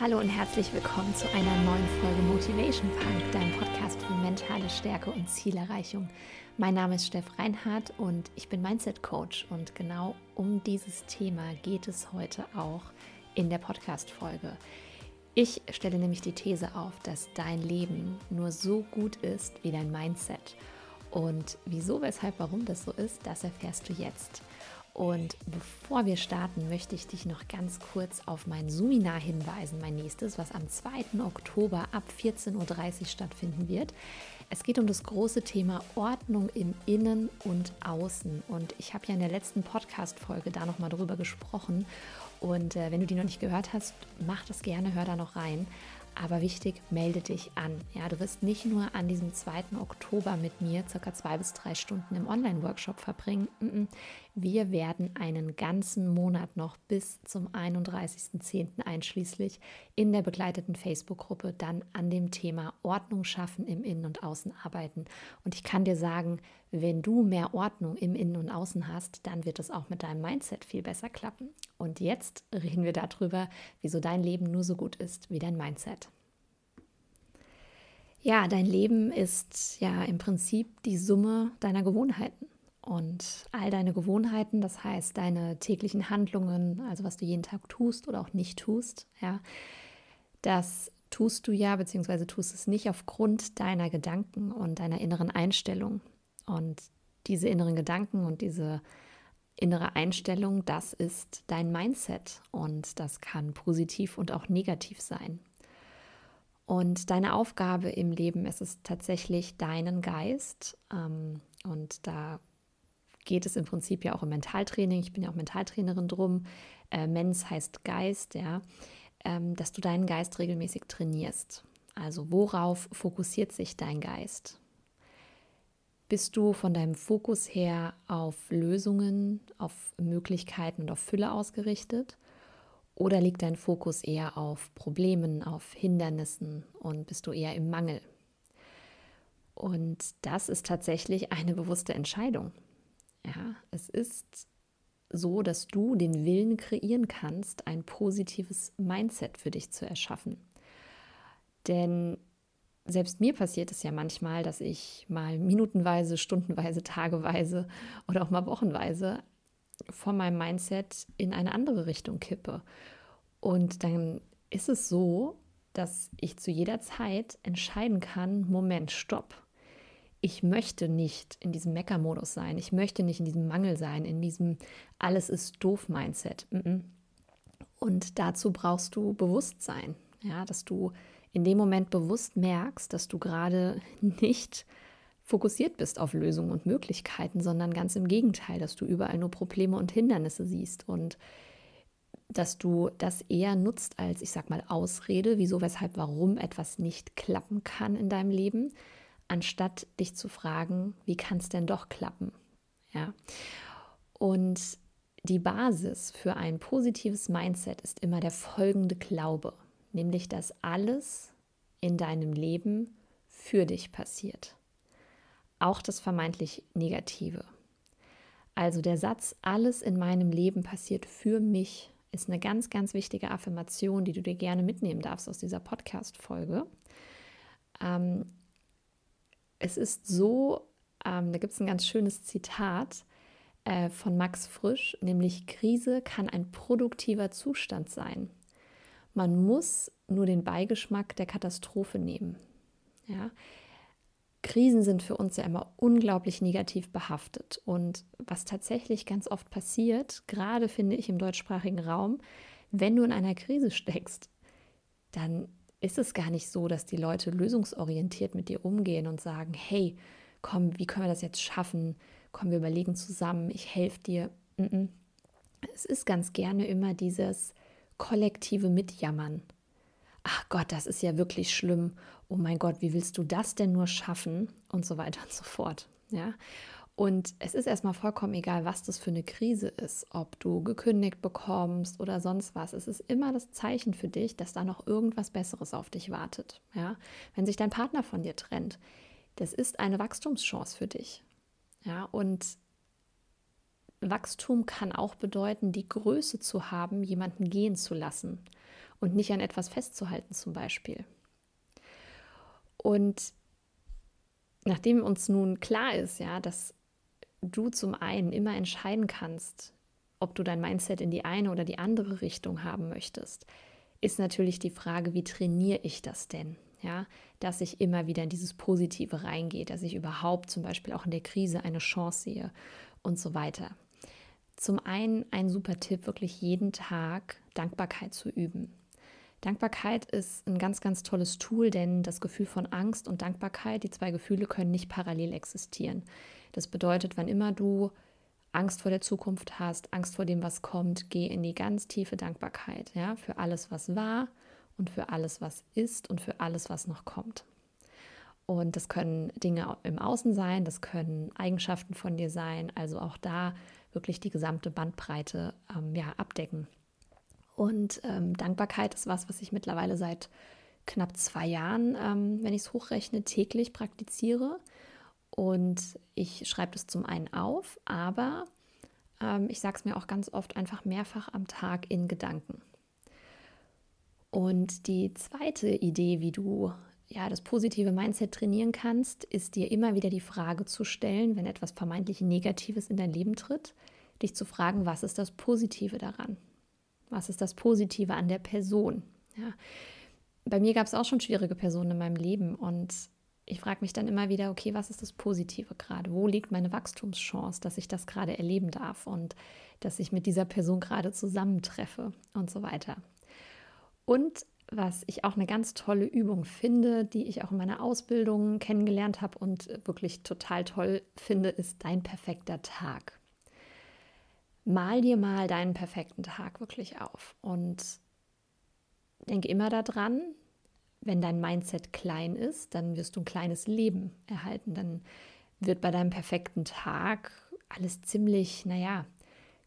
Hallo und herzlich willkommen zu einer neuen Folge Motivation Punk, deinem Podcast für mentale Stärke und Zielerreichung. Mein Name ist Steff Reinhardt und ich bin Mindset Coach und genau um dieses Thema geht es heute auch in der Podcast Folge. Ich stelle nämlich die These auf, dass dein Leben nur so gut ist wie dein Mindset. Und wieso, weshalb, warum das so ist, das erfährst du jetzt. Und bevor wir starten, möchte ich dich noch ganz kurz auf mein Suminar hinweisen, mein nächstes, was am 2. Oktober ab 14.30 Uhr stattfinden wird. Es geht um das große Thema Ordnung im Innen und Außen. Und ich habe ja in der letzten Podcast-Folge da nochmal drüber gesprochen. Und äh, wenn du die noch nicht gehört hast, mach das gerne, hör da noch rein. Aber wichtig, melde dich an. Ja, du wirst nicht nur an diesem 2. Oktober mit mir circa zwei bis drei Stunden im Online-Workshop verbringen. Wir werden einen ganzen Monat noch bis zum 31.10. einschließlich in der begleiteten Facebook-Gruppe dann an dem Thema Ordnung schaffen im Innen und Außen arbeiten. Und ich kann dir sagen, wenn du mehr Ordnung im Innen und Außen hast, dann wird es auch mit deinem Mindset viel besser klappen. Und jetzt reden wir darüber, wieso dein Leben nur so gut ist wie dein Mindset. Ja, dein Leben ist ja im Prinzip die Summe deiner Gewohnheiten. Und all deine Gewohnheiten, das heißt deine täglichen Handlungen, also was du jeden Tag tust oder auch nicht tust, ja, das tust du ja, beziehungsweise tust es nicht aufgrund deiner Gedanken und deiner inneren Einstellung. Und diese inneren Gedanken und diese innere Einstellung, das ist dein Mindset und das kann positiv und auch negativ sein. Und deine Aufgabe im Leben ist es tatsächlich, deinen Geist, ähm, und da geht es im Prinzip ja auch um Mentaltraining, ich bin ja auch Mentaltrainerin drum, äh, Mens heißt Geist, ja, ähm, dass du deinen Geist regelmäßig trainierst. Also worauf fokussiert sich dein Geist? Bist du von deinem Fokus her auf Lösungen, auf Möglichkeiten und auf Fülle ausgerichtet? Oder liegt dein Fokus eher auf Problemen, auf Hindernissen und bist du eher im Mangel? Und das ist tatsächlich eine bewusste Entscheidung. Ja, es ist so, dass du den Willen kreieren kannst, ein positives Mindset für dich zu erschaffen. Denn selbst mir passiert es ja manchmal, dass ich mal minutenweise, stundenweise, tageweise oder auch mal wochenweise von meinem Mindset in eine andere Richtung kippe. Und dann ist es so, dass ich zu jeder Zeit entscheiden kann, Moment, stopp. Ich möchte nicht in diesem Mecker-Modus sein. Ich möchte nicht in diesem Mangel sein, in diesem Alles ist doof Mindset. Und dazu brauchst du Bewusstsein, ja, dass du in dem Moment bewusst merkst, dass du gerade nicht fokussiert bist auf Lösungen und Möglichkeiten, sondern ganz im Gegenteil, dass du überall nur Probleme und Hindernisse siehst und dass du das eher nutzt als, ich sag mal, Ausrede, wieso, weshalb, warum etwas nicht klappen kann in deinem Leben, anstatt dich zu fragen, wie kann es denn doch klappen? Ja. Und die Basis für ein positives Mindset ist immer der folgende Glaube nämlich dass alles in deinem Leben für dich passiert. Auch das vermeintlich Negative. Also der Satz, alles in meinem Leben passiert für mich, ist eine ganz, ganz wichtige Affirmation, die du dir gerne mitnehmen darfst aus dieser Podcast-Folge. Ähm, es ist so, ähm, da gibt es ein ganz schönes Zitat äh, von Max Frisch, nämlich Krise kann ein produktiver Zustand sein. Man muss nur den Beigeschmack der Katastrophe nehmen. Ja? Krisen sind für uns ja immer unglaublich negativ behaftet. Und was tatsächlich ganz oft passiert, gerade finde ich im deutschsprachigen Raum, wenn du in einer Krise steckst, dann ist es gar nicht so, dass die Leute lösungsorientiert mit dir umgehen und sagen, hey, komm, wie können wir das jetzt schaffen? Komm, wir überlegen zusammen, ich helfe dir. Es ist ganz gerne immer dieses, kollektive Mitjammern. Ach Gott, das ist ja wirklich schlimm. Oh mein Gott, wie willst du das denn nur schaffen? Und so weiter und so fort. Ja. Und es ist erstmal vollkommen egal, was das für eine Krise ist, ob du gekündigt bekommst oder sonst was. Es ist immer das Zeichen für dich, dass da noch irgendwas Besseres auf dich wartet. Ja? Wenn sich dein Partner von dir trennt, das ist eine Wachstumschance für dich. Ja, und Wachstum kann auch bedeuten, die Größe zu haben, jemanden gehen zu lassen. Und nicht an etwas festzuhalten zum Beispiel. Und nachdem uns nun klar ist, ja, dass du zum einen immer entscheiden kannst, ob du dein Mindset in die eine oder die andere Richtung haben möchtest, ist natürlich die Frage, wie trainiere ich das denn? Ja, dass ich immer wieder in dieses Positive reingehe, dass ich überhaupt zum Beispiel auch in der Krise eine Chance sehe und so weiter. Zum einen ein super Tipp, wirklich jeden Tag Dankbarkeit zu üben. Dankbarkeit ist ein ganz, ganz tolles Tool, denn das Gefühl von Angst und Dankbarkeit, die zwei Gefühle können nicht parallel existieren. Das bedeutet, wann immer du Angst vor der Zukunft hast, Angst vor dem, was kommt, geh in die ganz tiefe Dankbarkeit, ja, für alles, was war und für alles, was ist und für alles, was noch kommt. Und das können Dinge im Außen sein, das können Eigenschaften von dir sein, also auch da wirklich die gesamte Bandbreite ähm, ja, abdecken. Und ähm, Dankbarkeit ist was, was ich mittlerweile seit knapp zwei Jahren, ähm, wenn ich es hochrechne, täglich praktiziere. Und ich schreibe das zum einen auf, aber ähm, ich sage es mir auch ganz oft einfach mehrfach am Tag in Gedanken. Und die zweite Idee, wie du ja das positive Mindset trainieren kannst, ist dir immer wieder die Frage zu stellen, wenn etwas vermeintlich Negatives in dein Leben tritt, dich zu fragen, was ist das Positive daran? Was ist das Positive an der Person? Ja. Bei mir gab es auch schon schwierige Personen in meinem Leben und ich frage mich dann immer wieder, okay, was ist das Positive gerade? Wo liegt meine Wachstumschance, dass ich das gerade erleben darf und dass ich mit dieser Person gerade zusammentreffe und so weiter. Und was ich auch eine ganz tolle Übung finde, die ich auch in meiner Ausbildung kennengelernt habe und wirklich total toll finde, ist dein perfekter Tag mal dir mal deinen perfekten Tag wirklich auf und denke immer daran, wenn dein Mindset klein ist, dann wirst du ein kleines Leben erhalten. Dann wird bei deinem perfekten Tag alles ziemlich, naja,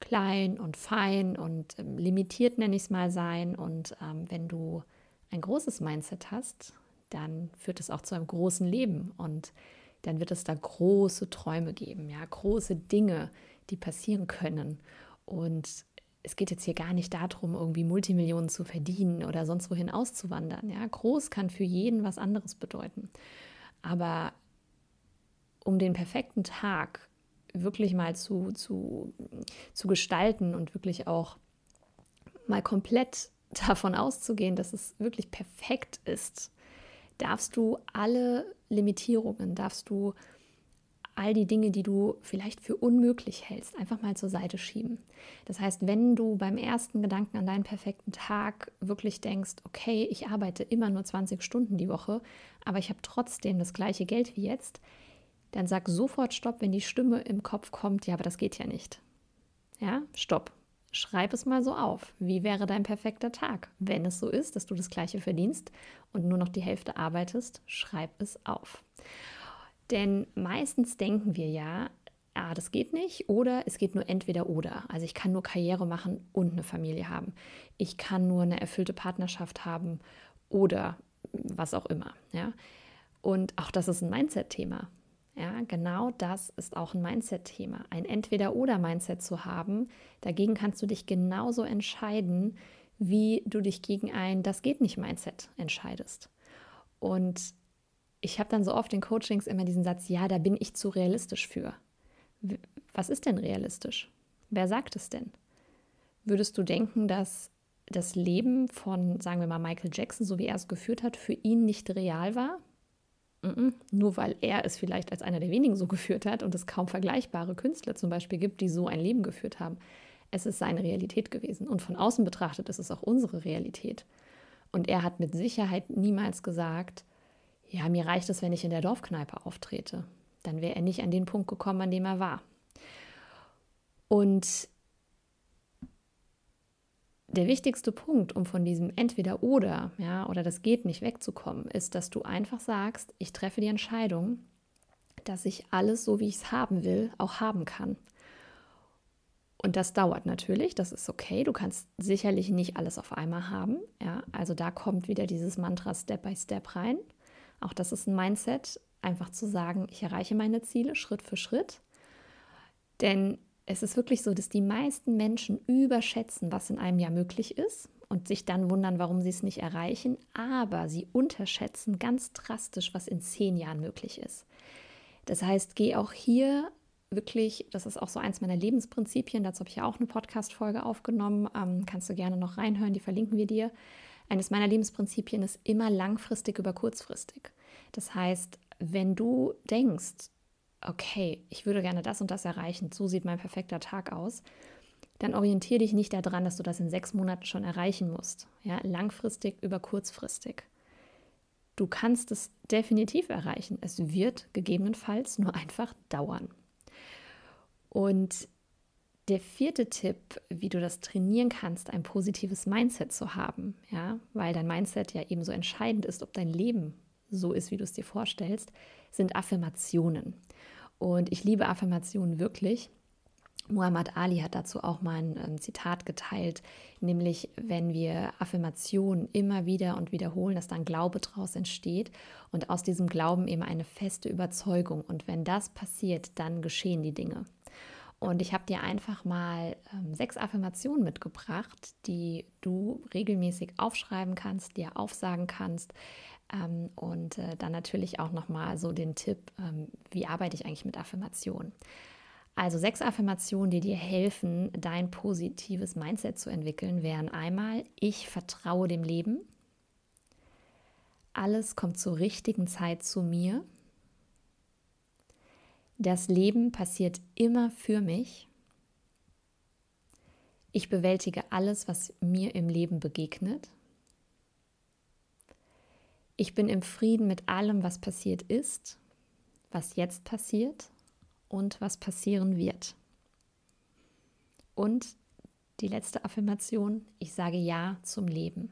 klein und fein und ähm, limitiert, nenne ich es mal, sein. Und ähm, wenn du ein großes Mindset hast, dann führt es auch zu einem großen Leben und dann wird es da große Träume geben, ja, große Dinge, die passieren können. Und es geht jetzt hier gar nicht darum, irgendwie Multimillionen zu verdienen oder sonst wohin auszuwandern. Ja, groß kann für jeden was anderes bedeuten. Aber um den perfekten Tag wirklich mal zu, zu, zu gestalten und wirklich auch mal komplett davon auszugehen, dass es wirklich perfekt ist, darfst du alle Limitierungen, darfst du all die Dinge, die du vielleicht für unmöglich hältst, einfach mal zur Seite schieben. Das heißt, wenn du beim ersten Gedanken an deinen perfekten Tag wirklich denkst, okay, ich arbeite immer nur 20 Stunden die Woche, aber ich habe trotzdem das gleiche Geld wie jetzt, dann sag sofort Stopp, wenn die Stimme im Kopf kommt, ja, aber das geht ja nicht. Ja, Stopp. Schreib es mal so auf. Wie wäre dein perfekter Tag? Wenn es so ist, dass du das gleiche verdienst und nur noch die Hälfte arbeitest, schreib es auf. Denn meistens denken wir ja, ah, das geht nicht oder es geht nur entweder oder. Also ich kann nur Karriere machen und eine Familie haben. Ich kann nur eine erfüllte Partnerschaft haben oder was auch immer. Ja? Und auch das ist ein Mindset-Thema. Ja, genau das ist auch ein Mindset-Thema. Ein Entweder-Oder-Mindset zu haben, dagegen kannst du dich genauso entscheiden, wie du dich gegen ein Das geht nicht Mindset entscheidest. Und ich habe dann so oft in Coachings immer diesen Satz, ja, da bin ich zu realistisch für. Was ist denn realistisch? Wer sagt es denn? Würdest du denken, dass das Leben von, sagen wir mal, Michael Jackson, so wie er es geführt hat, für ihn nicht real war? Nur weil er es vielleicht als einer der wenigen so geführt hat und es kaum vergleichbare Künstler zum Beispiel gibt, die so ein Leben geführt haben. Es ist seine Realität gewesen. Und von außen betrachtet ist es auch unsere Realität. Und er hat mit Sicherheit niemals gesagt, ja, mir reicht es, wenn ich in der Dorfkneipe auftrete. Dann wäre er nicht an den Punkt gekommen, an dem er war. Und der wichtigste Punkt, um von diesem entweder oder, ja, oder das geht nicht wegzukommen, ist, dass du einfach sagst, ich treffe die Entscheidung, dass ich alles so, wie ich es haben will, auch haben kann. Und das dauert natürlich, das ist okay. Du kannst sicherlich nicht alles auf einmal haben. Ja, also da kommt wieder dieses Mantra Step by Step rein. Auch das ist ein Mindset, einfach zu sagen, ich erreiche meine Ziele Schritt für Schritt. Denn es ist wirklich so, dass die meisten Menschen überschätzen, was in einem Jahr möglich ist und sich dann wundern, warum sie es nicht erreichen, aber sie unterschätzen ganz drastisch, was in zehn Jahren möglich ist. Das heißt, geh auch hier wirklich, das ist auch so eins meiner Lebensprinzipien, dazu habe ich ja auch eine Podcast-Folge aufgenommen, ähm, kannst du gerne noch reinhören, die verlinken wir dir. Eines meiner Lebensprinzipien ist immer langfristig über kurzfristig. Das heißt, wenn du denkst, okay, ich würde gerne das und das erreichen, so sieht mein perfekter Tag aus, dann orientiere dich nicht daran, dass du das in sechs Monaten schon erreichen musst. Ja, langfristig über kurzfristig. Du kannst es definitiv erreichen. Es wird gegebenenfalls nur einfach dauern. Und der vierte Tipp, wie du das trainieren kannst, ein positives Mindset zu haben, ja, weil dein Mindset ja eben so entscheidend ist, ob dein Leben so ist, wie du es dir vorstellst, sind Affirmationen. Und ich liebe Affirmationen wirklich. Muhammad Ali hat dazu auch mal ein, Zitat geteilt, nämlich wenn wir Affirmationen immer wieder und wiederholen, dass dann Glaube daraus entsteht und aus diesem Glauben eben eine feste Überzeugung. Und wenn das passiert, dann geschehen die Dinge. Und ich habe dir einfach mal ähm, sechs Affirmationen mitgebracht, die du regelmäßig aufschreiben kannst, dir aufsagen kannst. Ähm, und äh, dann natürlich auch nochmal so den Tipp, ähm, wie arbeite ich eigentlich mit Affirmationen. Also sechs Affirmationen, die dir helfen, dein positives Mindset zu entwickeln, wären einmal, ich vertraue dem Leben. Alles kommt zur richtigen Zeit zu mir. Das Leben passiert immer für mich. Ich bewältige alles, was mir im Leben begegnet. Ich bin im Frieden mit allem, was passiert ist, was jetzt passiert und was passieren wird. Und die letzte Affirmation, ich sage Ja zum Leben.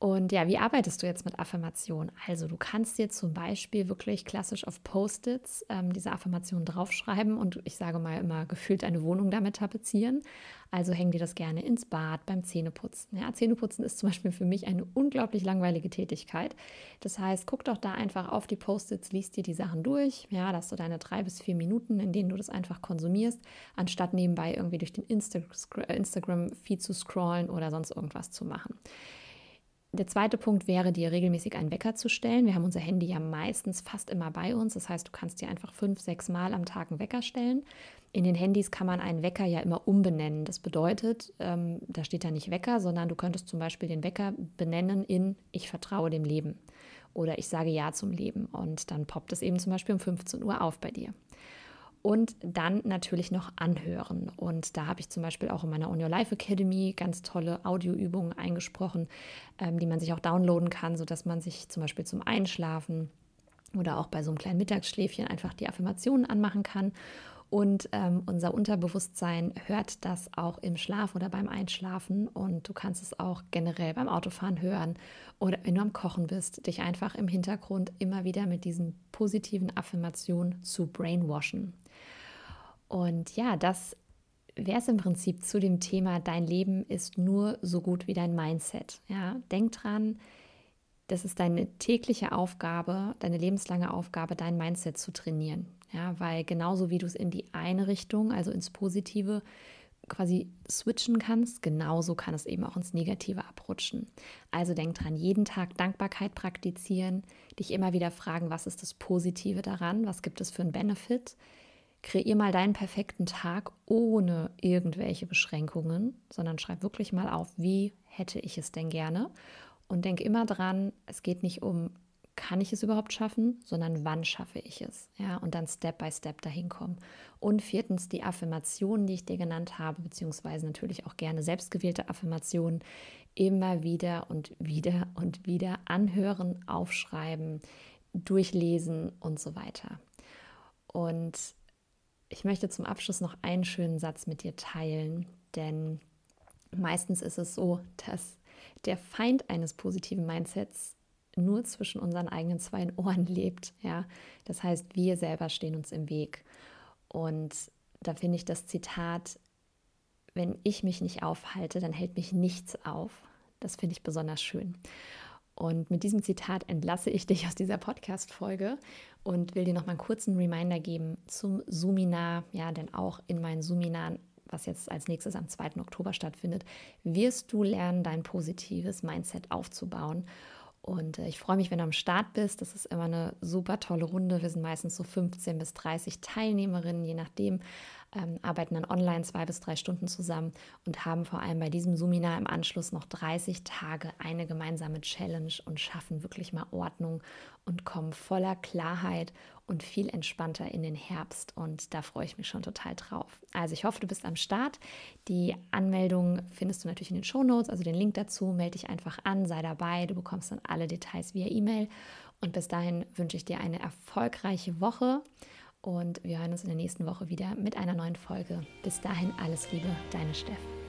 Und ja, wie arbeitest du jetzt mit Affirmationen? Also du kannst dir zum Beispiel wirklich klassisch auf Post-its ähm, diese Affirmationen draufschreiben und ich sage mal immer gefühlt eine Wohnung damit tapezieren. Also häng dir das gerne ins Bad beim Zähneputzen. Ja, Zähneputzen ist zum Beispiel für mich eine unglaublich langweilige Tätigkeit. Das heißt, guck doch da einfach auf die Post-its, liest dir die Sachen durch. Ja, dass du deine drei bis vier Minuten, in denen du das einfach konsumierst, anstatt nebenbei irgendwie durch den Instagram-Feed zu scrollen oder sonst irgendwas zu machen. Der zweite Punkt wäre, dir regelmäßig einen Wecker zu stellen. Wir haben unser Handy ja meistens fast immer bei uns. Das heißt, du kannst dir einfach fünf, sechs Mal am Tag einen Wecker stellen. In den Handys kann man einen Wecker ja immer umbenennen. Das bedeutet, ähm, da steht da nicht Wecker, sondern du könntest zum Beispiel den Wecker benennen in Ich vertraue dem Leben oder ich sage Ja zum Leben. Und dann poppt es eben zum Beispiel um 15 Uhr auf bei dir und dann natürlich noch anhören. Und da habe ich zum Beispiel auch in meiner On Your Life Academy ganz tolle Audioübungen eingesprochen, ähm, die man sich auch downloaden kann, sodass man sich zum Beispiel zum Einschlafen oder auch bei so einem kleinen Mittagsschläfchen einfach die Affirmationen anmachen kann. Und ähm, unser Unterbewusstsein hört das auch im Schlaf oder beim Einschlafen. Und du kannst es auch generell beim Autofahren hören oder wenn du am Kochen bist, dich einfach im Hintergrund immer wieder mit diesen positiven Affirmationen zu brainwashen. Und ja, das wäre es im Prinzip zu dem Thema, dein Leben ist nur so gut wie dein Mindset. Ja, denk dran, das ist deine tägliche Aufgabe, deine lebenslange Aufgabe, dein Mindset zu trainieren. Ja, weil genauso wie du es in die eine Richtung, also ins Positive, quasi switchen kannst, genauso kann es eben auch ins Negative abrutschen. Also denk dran, jeden Tag Dankbarkeit praktizieren, dich immer wieder fragen, was ist das Positive daran, was gibt es für einen Benefit, Kreier mal deinen perfekten Tag ohne irgendwelche Beschränkungen, sondern schreib wirklich mal auf, wie hätte ich es denn gerne. Und denk immer dran, es geht nicht um, kann ich es überhaupt schaffen, sondern wann schaffe ich es. Ja, und dann Step by Step dahin kommen. Und viertens, die Affirmationen, die ich dir genannt habe, beziehungsweise natürlich auch gerne selbstgewählte Affirmationen, immer wieder und wieder und wieder anhören, aufschreiben, durchlesen und so weiter. Und ich möchte zum Abschluss noch einen schönen Satz mit dir teilen, denn meistens ist es so, dass der Feind eines positiven Mindsets nur zwischen unseren eigenen zwei Ohren lebt. Ja? Das heißt, wir selber stehen uns im Weg. Und da finde ich das Zitat, wenn ich mich nicht aufhalte, dann hält mich nichts auf. Das finde ich besonders schön. Und mit diesem Zitat entlasse ich dich aus dieser Podcast-Folge und will dir noch mal einen kurzen Reminder geben zum Suminar. Ja, denn auch in meinen Suminaren was jetzt als nächstes am 2. Oktober stattfindet, wirst du lernen, dein positives Mindset aufzubauen. Und äh, ich freue mich, wenn du am Start bist. Das ist immer eine super tolle Runde. Wir sind meistens so 15 bis 30 Teilnehmerinnen, je nachdem ähm, arbeiten dann online zwei bis drei Stunden zusammen und haben vor allem bei diesem Seminar im Anschluss noch 30 Tage eine gemeinsame Challenge und schaffen wirklich mal Ordnung und kommen voller Klarheit und viel entspannter in den Herbst. Und da freue ich mich schon total drauf. Also ich hoffe, du bist am Start. Die Anmeldung findest du natürlich in den Show Notes, also den Link dazu. Melde dich einfach an, sei dabei. Du bekommst dann alle Details via E-Mail. Und bis dahin wünsche ich dir eine erfolgreiche Woche. Und wir hören uns in der nächsten Woche wieder mit einer neuen Folge. Bis dahin alles Liebe, deine Steff.